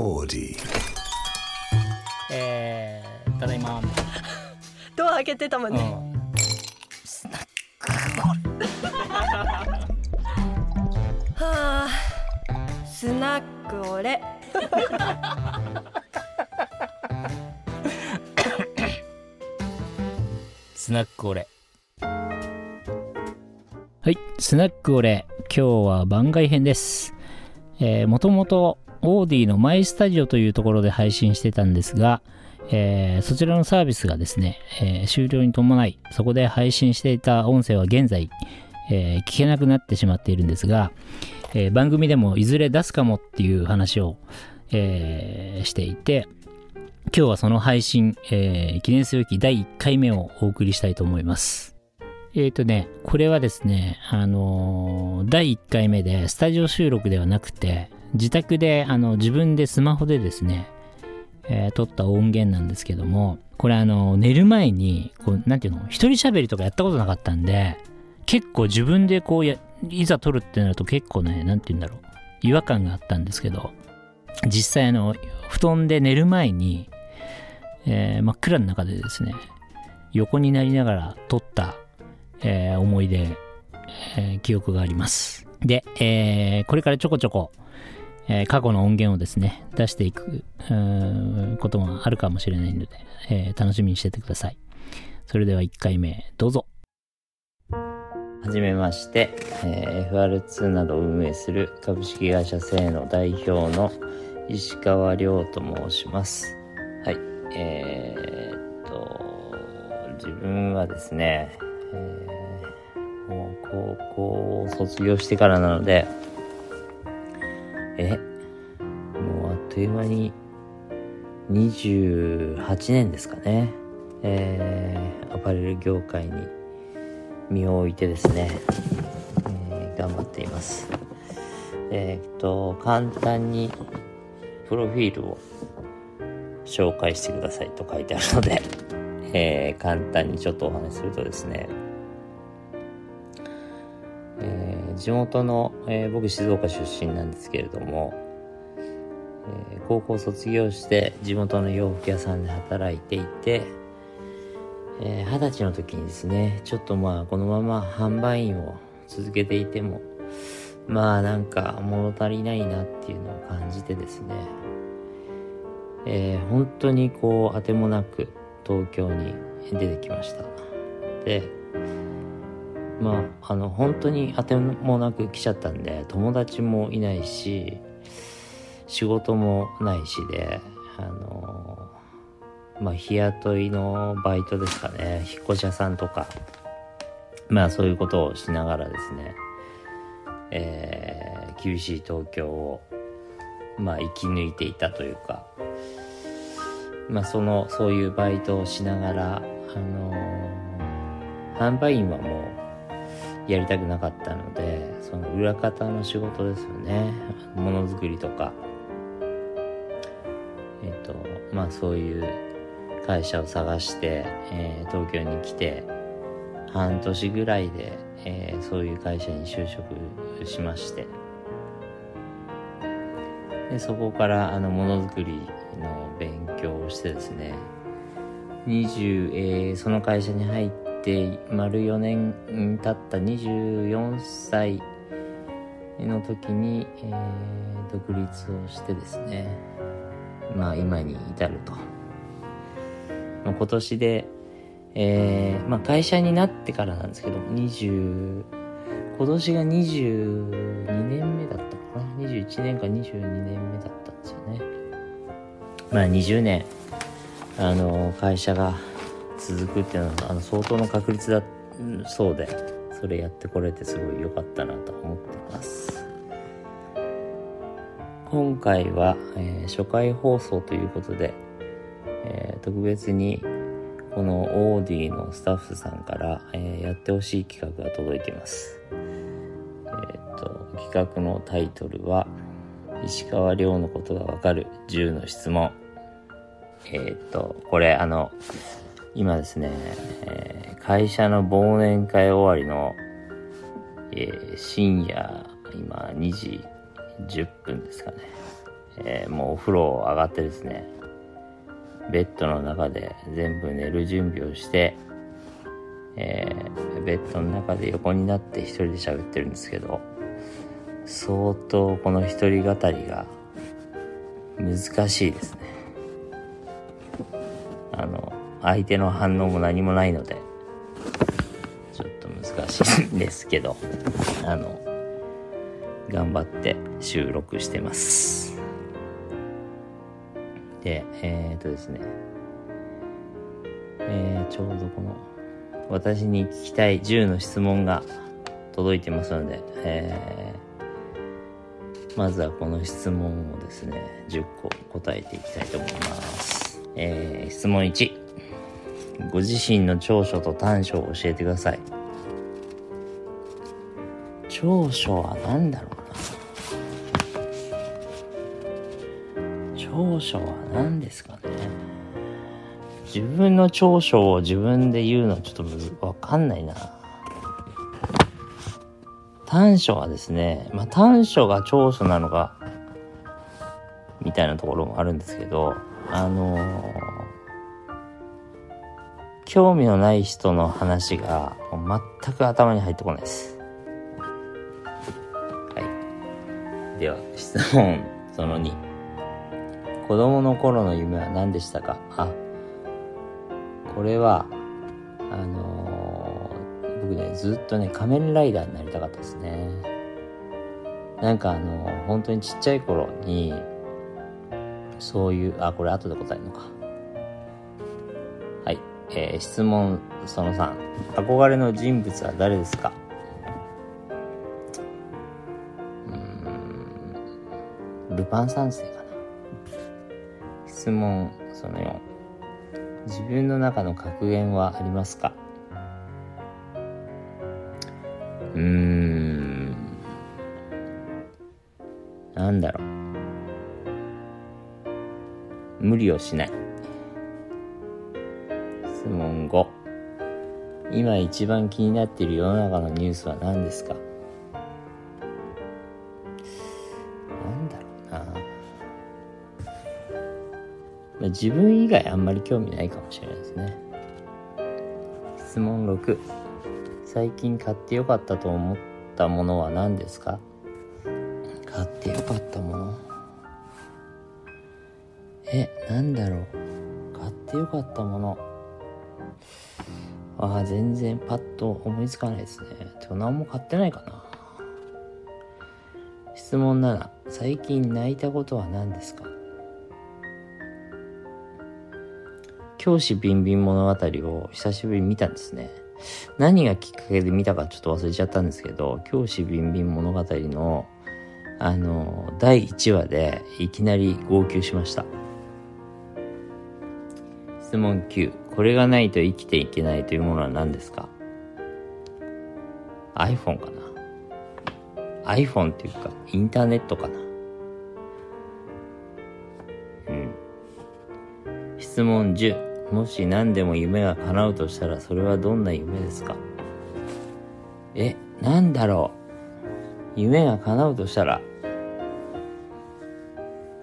オーディえー、ただいま、ドア開けてたもんね、うん。はあスナックオレスナックオレはいスナックオレ今日は番外編です。えー、もともとオーディのマイスタジオというところで配信してたんですが、えーそちらのサービスがですね、えー終了に伴いそこで配信していた音声は現在、えー聞けなくなってしまっているんですが、え番組でもいずれ出すかもっていう話を、えしていて今日はその配信、え記念すべき第1回目をお送りしたいと思います。えっ、とね、これはですね、あの第1回目でスタジオ収録ではなくて、自宅であの自分でスマホでですね、えー撮った音源なんですけども、これあの寝る前に、こう、なんていうの、一人喋りとかやったことなかったんで、結構自分でこうや、いざ撮るってなると結構ね、なんていうんだろう、違和感があったんですけど、実際あの、布団で寝る前に、えー真っ暗の中でですね、横になりながら撮った、えー思い出、えー記憶があります。で、えーこれからちょこちょこ、えー過去の音源をですね、出していくこともあるかもしれないので、えー楽しみにしててください。それでは1回目、どうぞ。はじめまして、えー FR2 などを運営する株式会社セイの代表の石川亮と申します。はい。えー、っと、自分はですね、えーもう高校を卒業してからなので、え、もうあっという間に28年ですかね、えーアパレル業界に身を置いてですね、えー頑張っています。えーっと、簡単にプロフィールを紹介してくださいと書いてあるので、えー簡単にちょっとお話しするとですね、地元の、えー僕静岡出身なんですけれども、えー高校卒業して地元の洋服屋さんで働いていて、えー二十歳の時にですね、ちょっとまあこのまま販売員を続けていても、まあなんか物足りないなっていうのを感じてですね、えー本当にこう当てもなく東京に出てきました。で、まあ、あの本当に当てもなく来ちゃったんで友達もいないし仕事もないしであのまあ日雇いのバイトですかね。引っ越し屋さんとか。まあそういうことをしながらですね。えー厳しい東京をまあ生き抜いていたというか。まあそのそういうバイトをしながらあの販売員はもうやりたくなかったのでその裏方の仕事ですよね。ものづくりとか。えっ、とまあそういう会社を探して、えー東京に来て半年ぐらいで、えーそういう会社に就職しまして。でそこからあのものづくりの勉強をしてですね。20、えーその会社に入って丸4年経った24歳の時に、えー独立をしてですねまあ今に至ると、ま、今年で、えーまあ、会社になってからなんですけど20今年が22年目だったかな。21年か22年目だったんですよね。まあ20年あの会社が続くっていうのはあの相当の確率だうん。そうでそれやってこれてすごい良かったなと思ってます。今回は、えー初回放送ということで、えー特別にこのオーディのスタッフさんから、えーやってほしい企画が届いています。えーっと企画のタイトルは石川遼のことがわかる10の質問。えーっとこれあの今ですね、えー会社の忘年会終わりの、えー深夜今2時10分ですかね、えー、もうお風呂上がってですね、ベッドの中で全部寝る準備をして、えー、ベッドの中で横になって一人で喋ってるんですけど、相当この一人語りが難しいですね。あの、相手の反応も何もないので、ちょっと難しいんですけど、あの、頑張って収録してます。で、えー、っとですね、えー、ちょうどこの、私に聞きたい10の質問が届いてますので、えー、まずはこの質問をですね、10個答えていきたいと思います。えー、質問1。ご自身の長所と短所を教えてください。長所は何だろうな。長所は何ですかね。自分の長所を自分で言うのはちょっとむずわかんないな。短所はですね、まあ短所が長所なのか、みたいなところもあるんですけど、あのー興味のない人の話が全く頭に入ってこないです。はい。では、質問その2。子供の頃の夢は何でしたか？あ、これは、あのー、僕ね、ずっとね、仮面ライダーになりたかったですね。なんかあのー、本当にちっちゃい頃に、そういう、あ、これ後で答えるのか。はいえー、質問その3憧れの人物は誰ですか？うん。ルパン三世かな。質問その4自分の中の格言はありますか？うーん。なんだろう。無理をしない。5今一番気になっている世の中のニュースは何ですか？なんだろうな、まあ、自分以外あんまり興味ないかもしれないですね。質問6最近買ってよかったと思ったものは何ですか？買ってよかったもの。え、なんだろう。買ってよかったもの。ああ、全然パッと思いつかないですね。てか何も買ってないかな。質問7。最近泣いたことは何ですか？教師ビンビン物語を久しぶりに見たんですね。何がきっかけで見たかちょっと忘れちゃったんですけど、教師ビンビン物語の、あの、第1話でいきなり号泣しました。質問9。これがないと生きていけないというものは何ですか ?iPhone かな ?iPhone っていうか、インターネットかな？うん。質問10。もし何でも夢が叶うとしたら、それはどんな夢ですか？え、なんだろう？夢が叶うとしたら、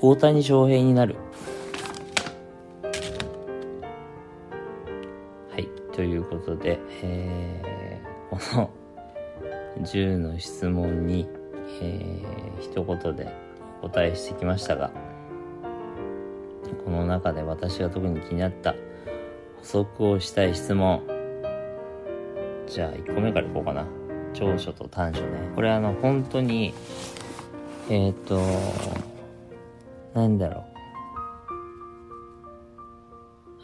大谷翔平になる。ことで、えー、この 10の質問に、えー、一言でお答えしてきましたが、この中で私が特に気になった補足をしたい質問。じゃあ1個目からいこうかな。長所と短所ね。これあの本当に、えっ、ー、と、なんだろう。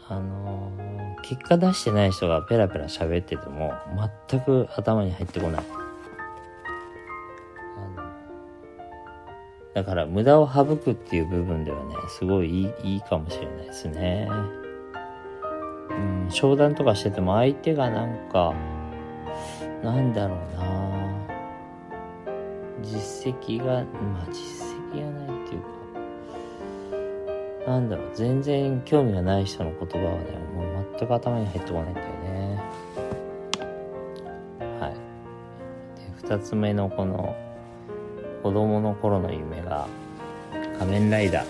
あの結果出してない人がペラペラ喋ってても全く頭に入ってこない。だから無駄を省くっていう部分ではね、すごいいいいいかもしれないですね。うん、商談とかしてても相手がなんか、なんだろうな実績が、まあ実績がないっていうか、なんだろう、全然興味がない人の言葉はね、もう全く頭に入ってこないんだよね。はい。で、二つ目のこの、子供の頃の夢が仮面ライダ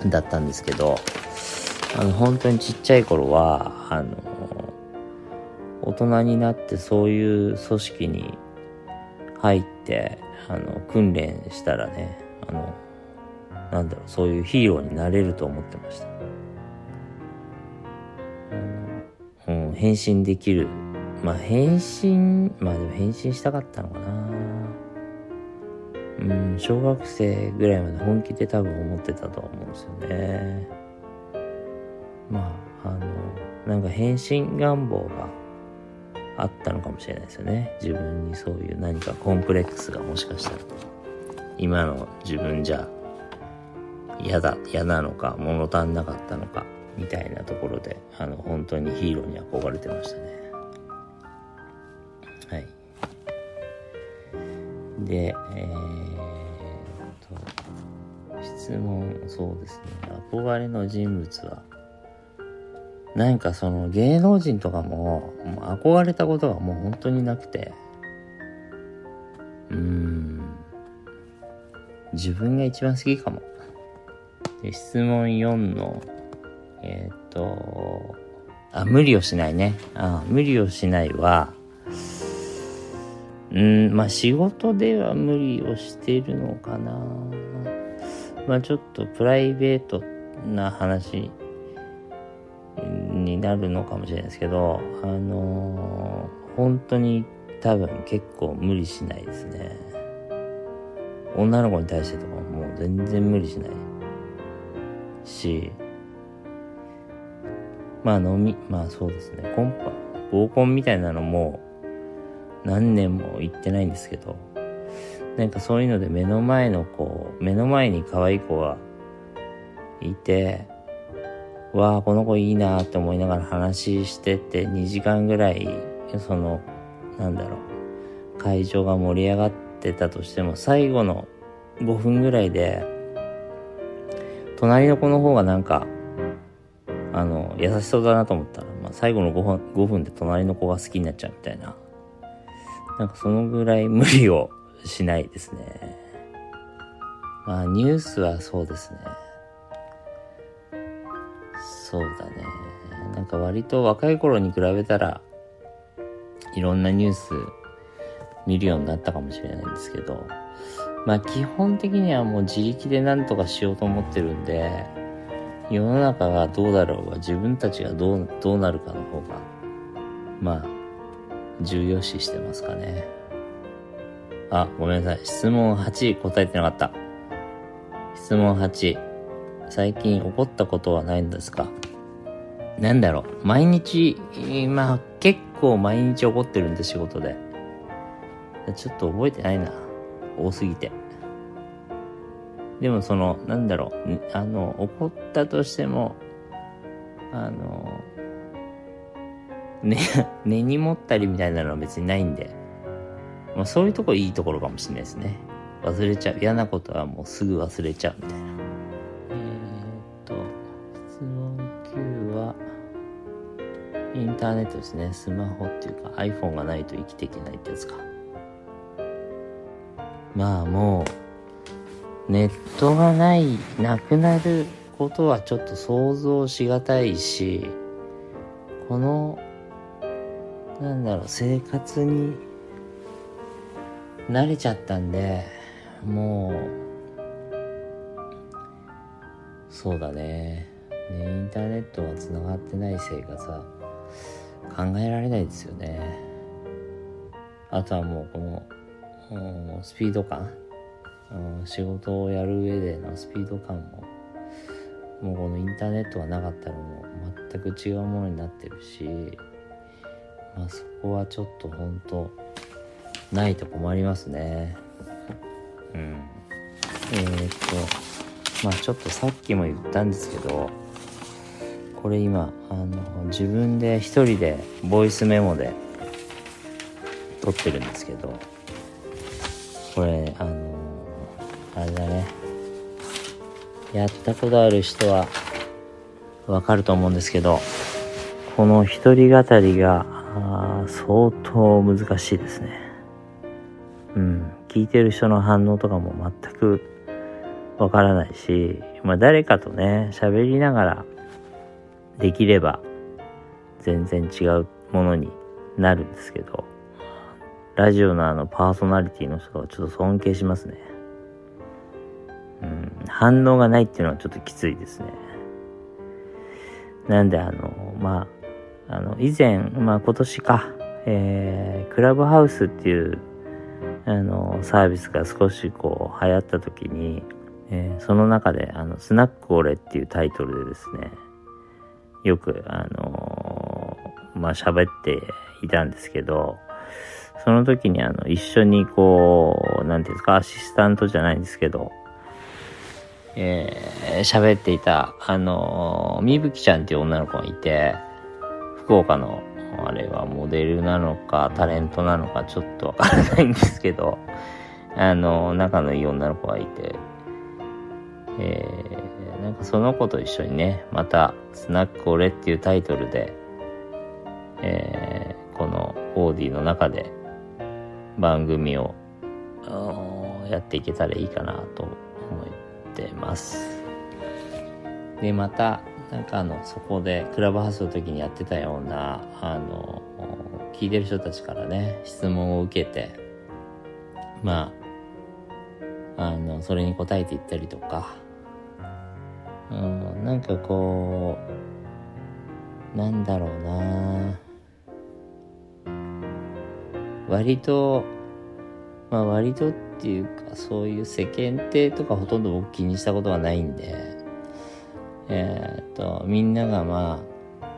ーだったんですけど、あの、本当にちっちゃい頃は、あの、大人になってそういう組織に入って、あの、訓練したらね、あの、なんだろう、そういうヒーローになれると思ってました。うん、変身できる。まあ、変身、まあでも変身したかったのかな。うん、小学生ぐらいまで本気で多分思ってたと思うんですよね。まあ、あの、なんか変身願望があったのかもしれないですよね。自分にそういう何かコンプレックスがもしかしたら。今の自分じゃ嫌だ、嫌なのか、物足んなかったのか、みたいなところで、あの、本当にヒーローに憧れてましたね。はい。で、えー、と、質問、そうですね。憧れの人物は、なんかその芸能人とかも、もう憧れたことがもう本当になくて、うーん、自分が一番好きかも。で質問4の、えっ、と、あ、無理をしないね。あ無理をしないは、うん、まあ仕事では無理をしてるのかな。まあちょっとプライベートな話になるのかもしれないですけど、あのー、本当に多分結構無理しないですね。女の子に対してとかもう全然無理しないし、まあ飲み、まあそうですね、コンパ、合コンみたいなのも何年も行ってないんですけど、なんかそういうので目の前の子、目の前に可愛い子がいて、わあ、この子いいなって思いながら話してて2時間ぐらい、その、なんだろう、会場が盛り上がってたとしても、最後の5分ぐらいで、隣の子の方がなんか、あの、優しそうだなと思ったら、まあ、最後の5分 ,5 分で隣の子が好きになっちゃうみたいな。なんかそのぐらい無理をしないですね。まあニュースはそうですね。そうだね。なんか割と若い頃に比べたら、いろんなニュース見るようになったかもしれないんですけど、まあ基本的にはもう自力で何とかしようと思ってるんで、世の中がどうだろうが自分たちがどう、どうなるかの方が、まあ、重要視してますかね。あ、ごめんなさい。質問8答えてなかった。質問8。最近起こったことはないんですか？なんだろう。毎日、まあ結構毎日起こってるんで仕事で。ちょっと覚えてないな。多すぎて。でもその、なんだろう。あの、起こったとしても、あの、ね、根に持ったりみたいなのは別にないんで、まあそういうとこいいところかもしれないですね。忘れちゃう。嫌なことはもうすぐ忘れちゃうみたいな。えー、っと、質問9は、インターネットですね。スマホっていうか iPhone がないと生きていけないってやつか。まあもう、ネットがない、なくなることはちょっと想像しがたいし、このなんだろう、生活に慣れちゃったんで、もう、そうだね。ね、インターネットが繋がってない生活は考えられないですよね。あとはもうこの、スピード感、仕事をやる上でのスピード感も、もうこのインターネットがなかったらもう全く違うものになってるし、まあそこはちょっと本当ないと困りますね。うん。えー、っと、まあちょっとさっきも言ったんですけど、これ今、あの、自分で一人でボイスメモで撮ってるんですけど、これ、あの、あれだね。やったことある人はわかると思うんですけど、この一人語りが相当難しいですね。うん。聞いてる人の反応とかも全くわからないし、まあ誰かとね、喋りながらできれば全然違うものになるんですけど、ラジオのあのパーソナリティの人はちょっと尊敬しますね。反応がないっていうのはちょっときついですね。なんであの、まあ、あの、以前、まあ今年か、えー、クラブハウスっていう、あの、サービスが少しこう流行った時に、えー、その中で、あの、スナックオレっていうタイトルでですね、よく、あのー、まあ喋っていたんですけど、その時にあの、一緒にこう、なんていうんですか、アシスタントじゃないんですけど、えー、喋っていた、あのー、みぶきちゃんっていう女の子がいて、福岡の、あれはモデルなのか、タレントなのか、ちょっとわからないんですけど、あのー、仲のいい女の子がいて、えー、なんかその子と一緒にね、また、スナックオレっていうタイトルで、えー、このオーディの中で番組をやっていけたらいいかなと思ってます。で、また、なんかあの、そこでクラブハウスの時にやってたような、あの、聞いてる人たちからね、質問を受けて、まあ、あの、それに答えていったりとか、うん、なんかこう、なんだろうな割と、まあ割とっていうか、そういう世間体とかほとんど僕気にしたことはないんで、えー、っと、みんながまあ、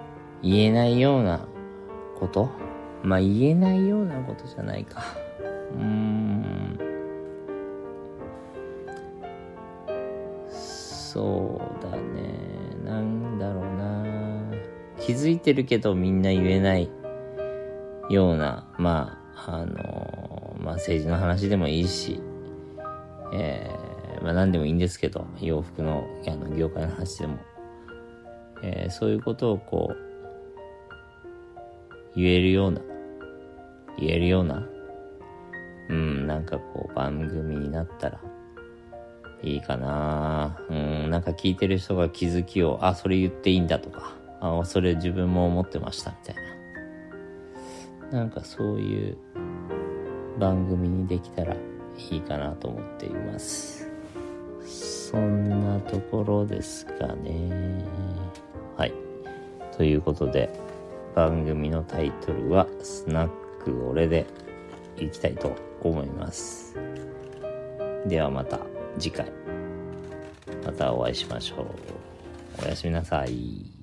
言えないようなこと？まあ言えないようなことじゃないか。うーん。そうだね。なんだろうな。気づいてるけどみんな言えないような、まあ、あの、まあ政治の話でもいいし、えー、まあ何でもいいんですけど、洋服のあの業界の話でも、えー、そういうことをこう、言えるような、言えるような、うん、なんかこう番組になったらいいかなうん、なんか聞いてる人が気づきを、あ、それ言っていいんだとか、あ、それ自分も思ってましたみたいな。なんかそういう番組にできたらいいかなと思っています。そんなところですかね。はい。ということで、番組のタイトルは、スナック俺でいきたいと思います。ではまた次回、またお会いしましょう。おやすみなさい。